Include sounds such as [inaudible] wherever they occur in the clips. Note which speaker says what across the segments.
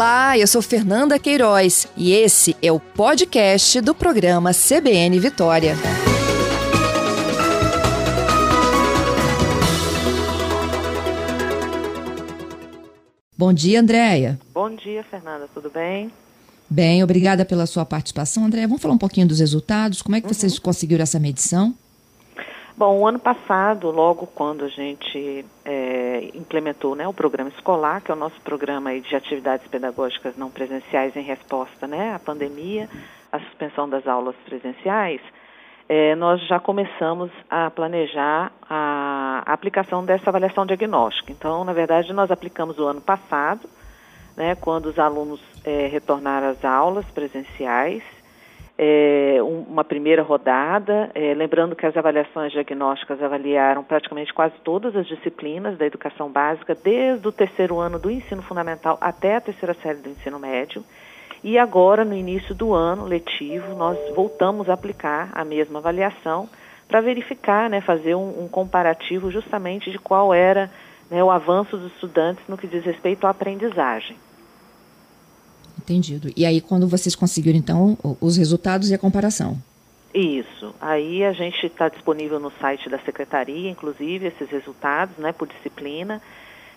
Speaker 1: Olá, eu sou Fernanda Queiroz e esse é o podcast do programa CBN Vitória. Bom dia, Andréia.
Speaker 2: Bom dia, Fernanda, tudo bem?
Speaker 1: Bem, obrigada pela sua participação. Andréia, vamos falar um pouquinho dos resultados? Como é que uhum. vocês conseguiram essa medição?
Speaker 2: Bom, o ano passado, logo quando a gente é, implementou né, o programa escolar, que é o nosso programa de atividades pedagógicas não presenciais em resposta né, à pandemia, à suspensão das aulas presenciais, é, nós já começamos a planejar a, aplicação dessa avaliação diagnóstica. Então, na verdade, nós aplicamos o ano passado, né, quando os alunos é, retornaram às aulas presenciais, é, uma primeira rodada, é, lembrando que as avaliações diagnósticas avaliaram praticamente quase todas as disciplinas da educação básica, desde o terceiro ano do ensino fundamental até a terceira série do ensino médio. E agora, no início do ano letivo, nós voltamos a aplicar a mesma avaliação para verificar, né, fazer um, um, comparativo justamente de qual era né, o avanço dos estudantes no que diz respeito à aprendizagem.
Speaker 1: Entendido. E aí, quando vocês conseguiram, então, os resultados e a comparação?
Speaker 2: Isso. Aí a gente está disponível no site da secretaria, inclusive, esses resultados, né, por disciplina.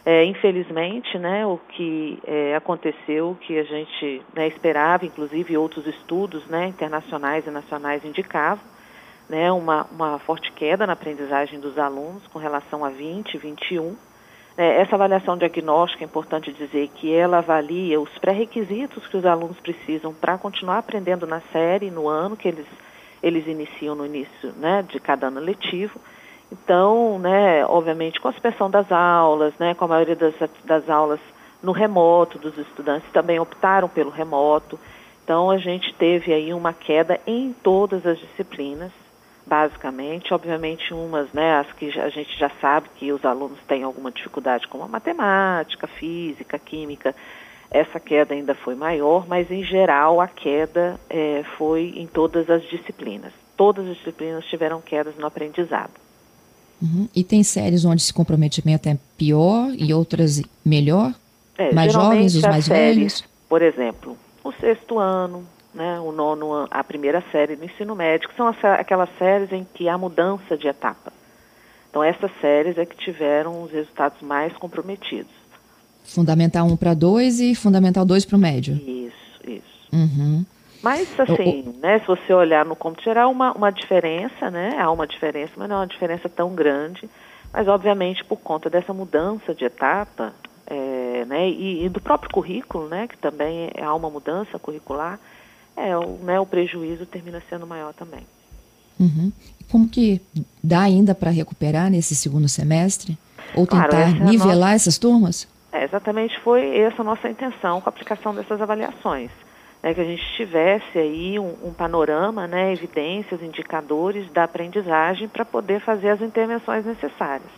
Speaker 2: É, infelizmente, né, o que é, aconteceu, que a gente né, esperava, inclusive outros estudos né, internacionais e nacionais indicavam, né, uma, uma forte queda na aprendizagem dos alunos com relação a 20, 21 é, essa avaliação diagnóstica é importante dizer que ela avalia os pré-requisitos que os alunos precisam para continuar aprendendo na série no ano que eles, eles iniciam no início né, de cada ano letivo. Então, né, obviamente, com a suspensão das aulas, né, com a maioria das, das aulas no remoto, dos estudantes também optaram pelo remoto. Então, a gente teve aí uma queda em todas as disciplinas basicamente. Obviamente, umas, né, as que a gente já sabe que os alunos têm alguma dificuldade, como a matemática, física, química, essa queda ainda foi maior, mas em geral a queda é, foi em todas as disciplinas. Todas as disciplinas tiveram quedas no aprendizado.
Speaker 1: Uhum. E tem séries onde esse comprometimento é pior e outras melhor? É, mais jovens, os mais séries, velhos?
Speaker 2: Por exemplo, o sexto ano, né, o nono, a primeira série do ensino médio, que são as, aquelas séries em que há mudança de etapa. Então, essas séries é que tiveram os resultados mais comprometidos.
Speaker 1: Fundamental 1 para 2 e Fundamental 2 para o médio.
Speaker 2: Isso, isso.
Speaker 1: Uhum.
Speaker 2: Mas, assim, o, né, se você olhar no cômputo geral, uma, uma diferença, né, há uma diferença, mas não é uma diferença tão grande. Mas, obviamente, por conta dessa mudança de etapa, é, né, e, e, do próprio currículo, né, que também há uma mudança curricular, é, o, né, o prejuízo termina sendo maior também.
Speaker 1: Uhum. Como que dá ainda para recuperar nesse segundo semestre? Ou tentar claro, é nivelar nossa... essas turmas?
Speaker 2: É, exatamente foi essa a nossa intenção com a aplicação dessas avaliações. Né, que a gente tivesse aí um, um panorama, né, evidências, indicadores da aprendizagem para poder fazer as intervenções necessárias.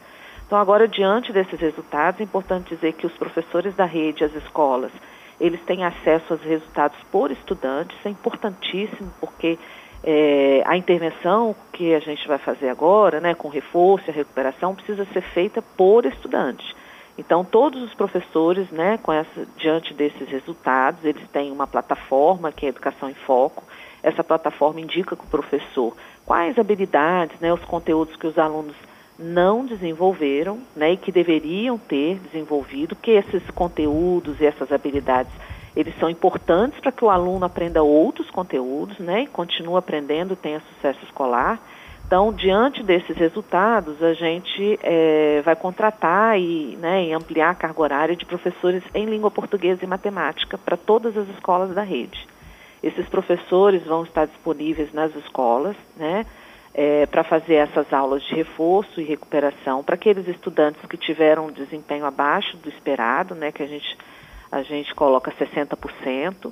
Speaker 2: Então, agora, diante desses resultados, é importante dizer que os professores da rede, as escolas, eles têm acesso aos resultados por estudante, isso é importantíssimo, porque é, a intervenção que a gente vai fazer agora, né, com reforço e recuperação, precisa ser feita por estudante. Então, todos os professores, né, essa, diante desses resultados, eles têm uma plataforma que é Educação em Foco. Essa plataforma indica para o professor quais habilidades, né, os conteúdos que os alunos não desenvolveram, né, e que deveriam ter desenvolvido, que esses conteúdos e essas habilidades eles são importantes para que o aluno aprenda outros conteúdos, né, e continue aprendendo, tenha sucesso escolar. Então, diante desses resultados, a gente é, vai contratar e, né, e ampliar a carga horária de professores em língua portuguesa e matemática para todas as escolas da rede. Esses professores vão estar disponíveis nas escolas, né, é, para fazer essas aulas de reforço e recuperação para aqueles estudantes que tiveram um desempenho abaixo do esperado, né, que a gente, a gente coloca 60%.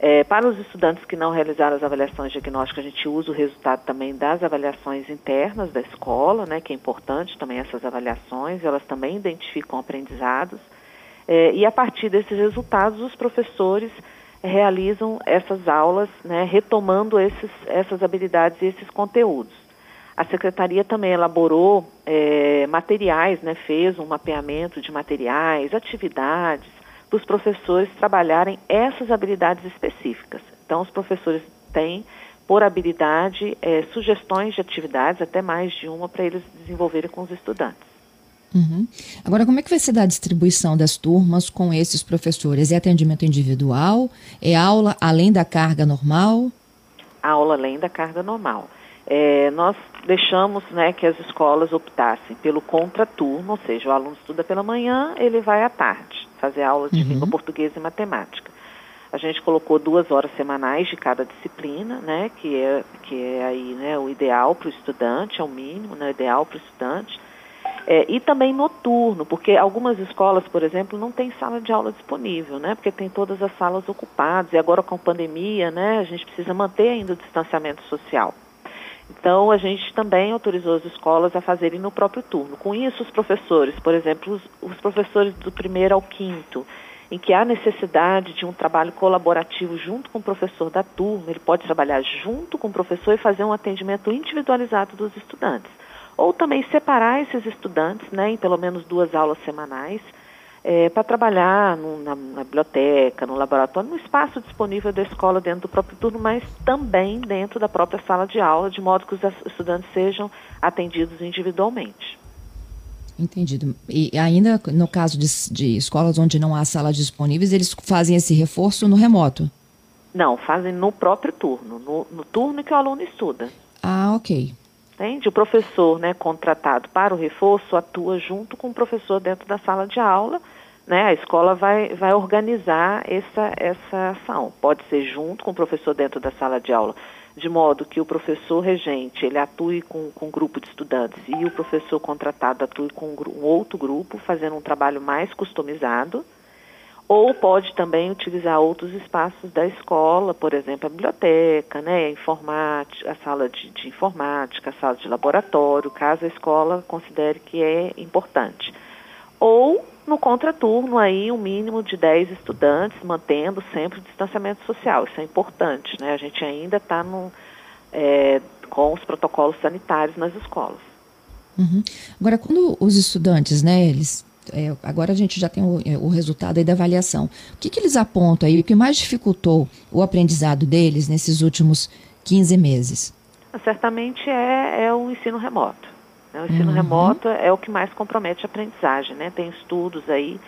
Speaker 2: É, para os estudantes que não realizaram as avaliações diagnósticas, a gente usa o resultado também das avaliações internas da escola, né, que é importante também essas avaliações, elas também identificam aprendizados. É, e a partir desses resultados, os professores realizam essas aulas, né, retomando esses, essas habilidades e esses conteúdos. A secretaria também elaborou é, materiais, né, fez um mapeamento de materiais, atividades, para os professores trabalharem essas habilidades específicas. Então, os professores têm, por habilidade, é, sugestões de atividades, até mais de uma, para eles desenvolverem com os estudantes.
Speaker 1: Uhum. Agora, como é que vai ser da distribuição das turmas com esses professores? É atendimento individual? É aula além da carga normal?
Speaker 2: Aula além da carga normal. É, nós deixamos né, que as escolas optassem pelo contraturno, ou seja, o aluno estuda pela manhã, ele vai à tarde fazer aula de uhum. língua portuguesa e matemática. A gente colocou duas horas semanais de cada disciplina, né, que é, que é aí né, o ideal para o estudante, é o mínimo, né, ideal para o estudante. É, e também noturno, porque algumas escolas, por exemplo, não tem sala de aula disponível, né? Porque tem todas as salas ocupadas e agora com a pandemia, né? A gente precisa manter ainda o distanciamento social. Então, a gente também autorizou as escolas a fazerem no próprio turno. Com isso, os professores, por exemplo, os, os, professores do primeiro ao quinto, em que há necessidade de um trabalho colaborativo junto com o professor da turma, ele pode trabalhar junto com o professor e fazer um atendimento individualizado dos estudantes. Ou também separar esses estudantes né, em pelo menos duas aulas semanais é, para trabalhar no, na, na, biblioteca, no laboratório, no espaço disponível da escola dentro do próprio turno, mas também dentro da própria sala de aula, de modo que os estudantes sejam atendidos individualmente.
Speaker 1: Entendido. E ainda no caso de, de escolas onde não há salas disponíveis, eles fazem esse reforço no remoto?
Speaker 2: Não, fazem no próprio turno, no, no turno que o aluno estuda.
Speaker 1: Ah, ok.
Speaker 2: Entende? O professor né, contratado para o reforço atua junto com o professor dentro da sala de aula. Né? A escola vai, vai organizar essa, essa ação. Pode ser junto com o professor dentro da sala de aula, de modo que o professor regente ele atue com, com um grupo de estudantes e o professor contratado atue com um, um outro grupo, fazendo um trabalho mais customizado ou pode também utilizar outros espaços da escola, por exemplo, a biblioteca, né, a, informática, a sala de, de, informática, a sala de laboratório, caso a escola considere que é importante. Ou no contraturno aí um mínimo de 10 estudantes, mantendo sempre o distanciamento social. Isso é importante, né? A gente ainda está é, com os protocolos sanitários nas escolas.
Speaker 1: Uhum. Agora, quando os estudantes, né, eles é, agora a gente já tem o, é, o resultado da avaliação. O que, que eles apontam aí? O que mais dificultou o aprendizado deles nesses últimos 15 meses?
Speaker 2: Certamente é, é o ensino remoto. Né? O ensino uhum. remoto é o que mais compromete a aprendizagem. Né? Tem estudos aí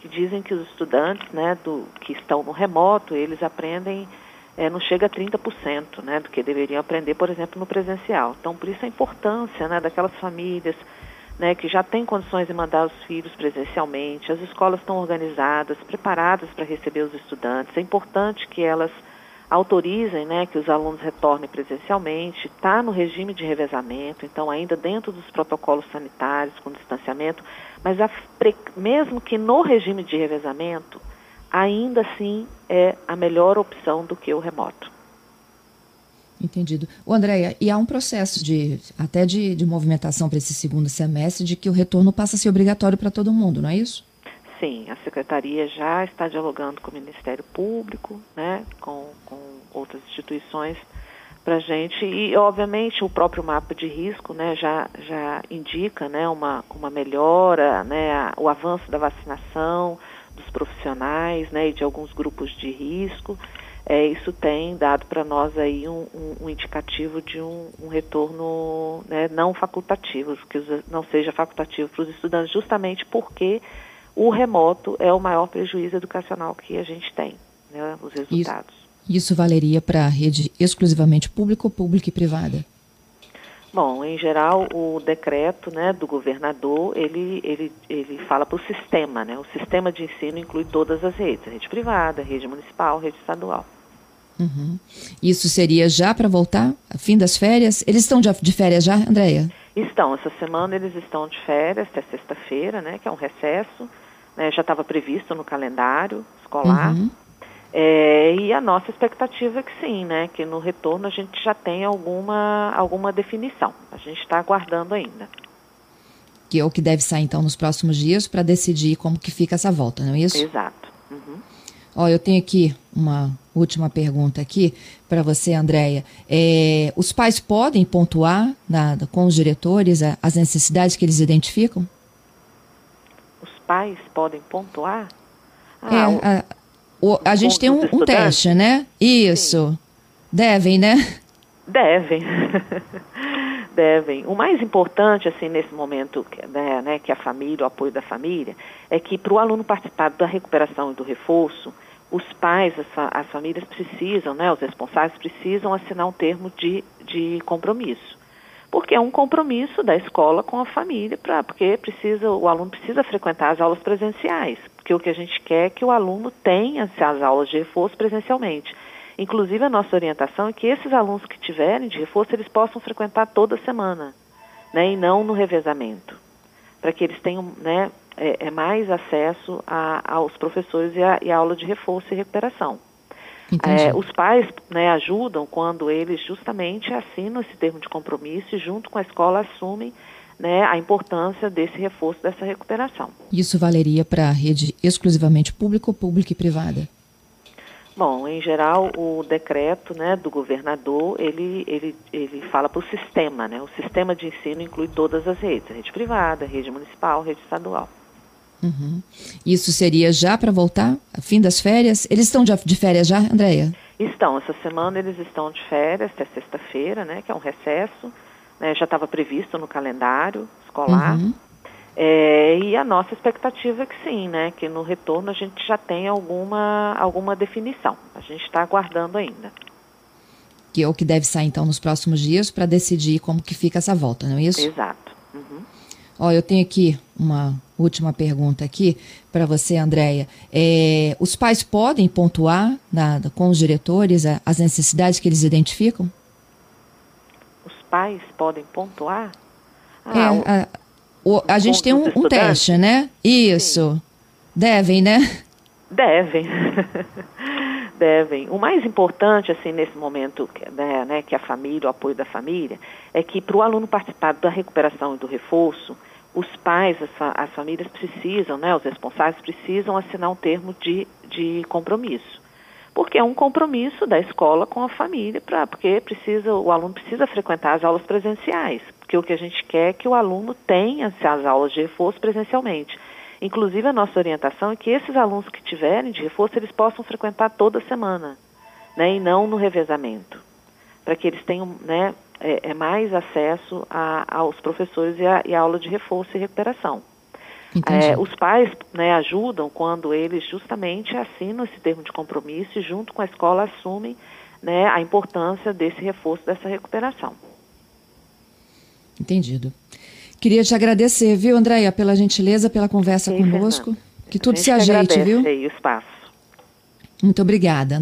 Speaker 2: que dizem que os estudantes né, do, que estão no remoto, eles aprendem, é, não chega a 30% né, do que deveriam aprender, por exemplo, no presencial. Então, por isso a importância né, daquelas famílias né, que já têm condições de mandar os filhos presencialmente, as escolas estão organizadas, preparadas para receber os estudantes. É importante que elas autorizem né, que os alunos retornem presencialmente, está no regime de revezamento, então ainda dentro dos protocolos sanitários, com distanciamento, mas a, mesmo que no regime de revezamento, ainda assim é a melhor opção do que o remoto.
Speaker 1: Entendido. O Andréia, e há um processo de até de, de movimentação para esse segundo semestre de que o retorno passa a ser obrigatório para todo mundo, não é isso?
Speaker 2: Sim, a Secretaria já está dialogando com o Ministério Público, né, com, com outras instituições para gente e, obviamente, o próprio mapa de risco né, já, já indica né, uma, uma melhora, né, a, o avanço da vacinação dos profissionais né, e de alguns grupos de risco é, isso tem dado para nós aí um, um, um, indicativo de um, um retorno né, não facultativo, que não seja facultativo para os estudantes, justamente porque o remoto é o maior prejuízo educacional que a gente tem, né, os resultados.
Speaker 1: Isso, isso valeria para a rede exclusivamente pública ou pública e privada?
Speaker 2: Bom, em geral, o decreto né, do governador, ele, ele, ele fala para o sistema, né? O sistema de ensino inclui todas as redes, rede privada, rede municipal, rede estadual.
Speaker 1: Uhum. Isso seria já para voltar? Fim das férias? Eles estão de férias já, Andréia?
Speaker 2: Estão. Essa semana eles estão de férias, até sexta-feira, né? Que é um recesso. Né, já estava previsto no calendário escolar. Uhum. É, e a nossa expectativa é que sim, né? Que no retorno a gente já tenha alguma, alguma definição. A gente está aguardando ainda.
Speaker 1: Que é o que deve sair então nos próximos dias para decidir como que fica essa volta, não é isso?
Speaker 2: Exato. Uhum.
Speaker 1: Ó, eu tenho aqui uma última pergunta aqui para você, Andréia. É, os pais podem pontuar na, com os diretores as necessidades que eles identificam?
Speaker 2: Os pais podem pontuar?
Speaker 1: Ah, é, a, o, a gente tem um, um, teste, né? Isso. Sim. Devem, né?
Speaker 2: Devem. [laughs] Devem. O mais importante, assim, nesse momento, né, né, que a família, o apoio da família, é que para o aluno participar da recuperação e do reforço, os pais, as, as, famílias precisam, né, os responsáveis precisam assinar um termo de, de compromisso. Porque é um compromisso da escola com a família, pra, porque precisa, o aluno precisa frequentar as aulas presenciais. Porque o que a gente quer é que o aluno tenha as aulas de reforço presencialmente. Inclusive, a nossa orientação é que esses alunos que tiverem de reforço, eles possam frequentar toda semana, né, e não no revezamento, para que eles tenham né, é, é mais acesso a, aos professores e a, e a, aula de reforço e recuperação. É, os pais né, ajudam quando eles justamente assinam esse termo de compromisso e junto com a escola assumem né, a importância desse reforço, dessa recuperação.
Speaker 1: Isso valeria para a rede exclusivamente pública ou pública e privada?
Speaker 2: Bom, em geral, o decreto né, do governador, ele, ele, ele fala para o sistema, né? O sistema de ensino inclui todas as redes, rede privada, rede municipal, rede estadual.
Speaker 1: Uhum. Isso seria já para voltar, fim das férias? Eles estão de férias já, Andréia?
Speaker 2: Estão, essa semana eles estão de férias, até sexta-feira, né, que é um recesso, né, já estava previsto no calendário escolar. Uhum. É, e a nossa expectativa é que sim, né, que no retorno a gente já tenha alguma, alguma definição. A gente está aguardando ainda.
Speaker 1: Que é o que deve sair então nos próximos dias para decidir como que fica essa volta, não é isso?
Speaker 2: Exato. Uhum.
Speaker 1: Ó, eu tenho aqui uma última pergunta aqui para você, Andréia. É, os pais podem pontuar na, com os diretores as necessidades que eles identificam?
Speaker 2: Os pais podem pontuar?
Speaker 1: Ah, é, a, o, a gente tem um, um, teste, né? Isso. Sim. Devem, né?
Speaker 2: Devem. [laughs] Devem. O mais importante, assim, nesse momento, né, né, que a família, o apoio da família, é que para o aluno participar da recuperação e do reforço, os pais, as, as, famílias precisam, né, os responsáveis precisam assinar um termo de, de compromisso. Porque é um compromisso da escola com a família, pra, porque precisa, o aluno precisa frequentar as aulas presenciais porque o que a gente quer é que o aluno tenha as aulas de reforço presencialmente. Inclusive, a nossa orientação é que esses alunos que tiverem de reforço, eles possam frequentar toda semana, né, e não no revezamento, para que eles tenham né, é, é mais acesso a, aos professores e a, e a, aula de reforço e recuperação. É, os pais né, ajudam quando eles justamente assinam esse termo de compromisso e junto com a escola assumem né, a importância desse reforço, dessa recuperação.
Speaker 1: Entendido. Queria te agradecer, viu, Andréia, pela gentileza, pela conversa Sim, conosco. Fernanda. Que tudo se ajeite, viu?
Speaker 2: o espaço.
Speaker 1: Muito obrigada.